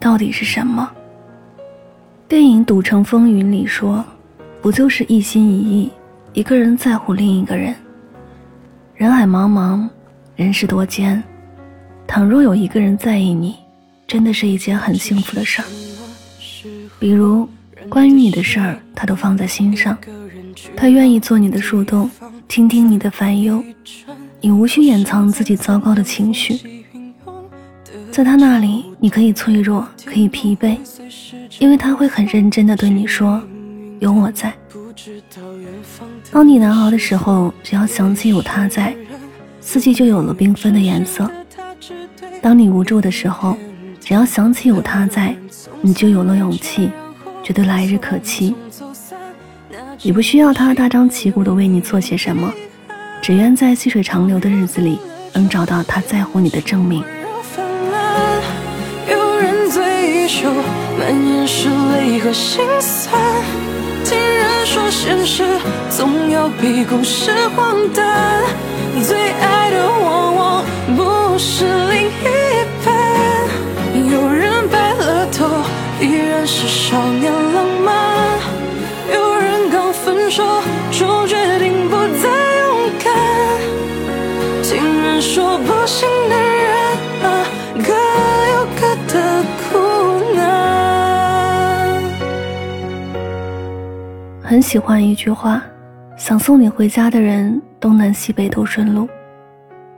到底是什么？电影《赌城风云》里说，不就是一心一意，一个人在乎另一个人。人海茫茫，人世多艰，倘若有一个人在意你，真的是一件很幸福的事儿。比如，关于你的事儿，他都放在心上，他愿意做你的树洞，倾听你的烦忧，你无需掩藏自己糟糕的情绪。在他那里，你可以脆弱，可以疲惫，因为他会很认真的对你说：“有我在。”当你难熬的时候，只要想起有他在，四季就有了缤纷的颜色；当你无助的时候，只要想起有他在，你就有了勇气，觉得来日可期。你不需要他大张旗鼓的为你做些什么，只愿在细水长流的日子里，能找到他在乎你的证明。满眼是泪和心酸。听人说，现实总要比故事荒诞。最爱的往往不是另一半。有人白了头，依然是少年浪漫。有人刚分手，就决定不再勇敢。听人说，不幸的很喜欢一句话：想送你回家的人，东南西北都顺路；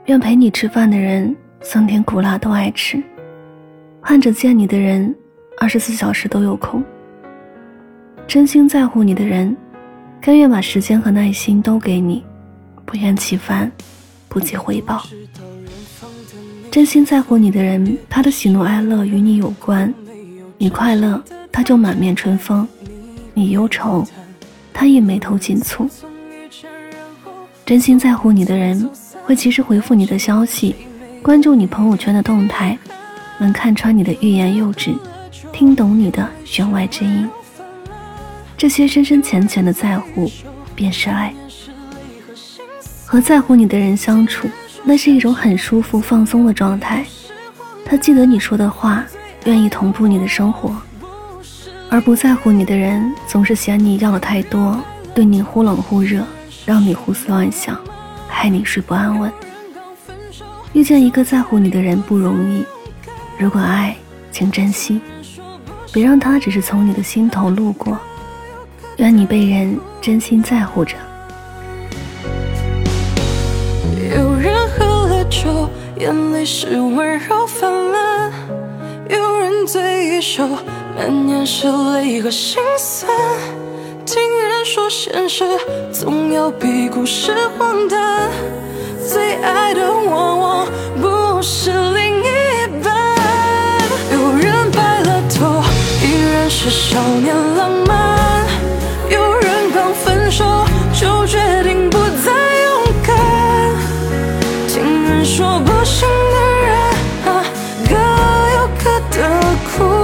愿陪你吃饭的人，酸甜苦辣都爱吃；盼着见你的人，二十四小时都有空。真心在乎你的人，甘愿把时间和耐心都给你，不厌其烦，不计回报。真心在乎你的人，他的喜怒哀乐与你有关，你快乐，他就满面春风；你忧愁，他也眉头紧蹙。真心在乎你的人，会及时回复你的消息，关注你朋友圈的动态，能看穿你的欲言又止，听懂你的弦外之音。这些深深浅浅的在乎，便是爱。和在乎你的人相处。那是一种很舒服、放松的状态。他记得你说的话，愿意同步你的生活，而不在乎你的人，总是嫌你要的太多，对你忽冷忽热，让你胡思乱想，害你睡不安稳。遇见一个在乎你的人不容易，如果爱，请珍惜，别让他只是从你的心头路过。愿你被人真心在乎着。有人喝了酒眼泪是温柔泛滥，有人醉一宿，满眼是泪和心酸听人说现实总要比故事荒诞最爱的往往不是另一半有人白了头依然是少年浪漫有人刚分手就决定不再勇敢听人说不幸的人啊各有各的苦。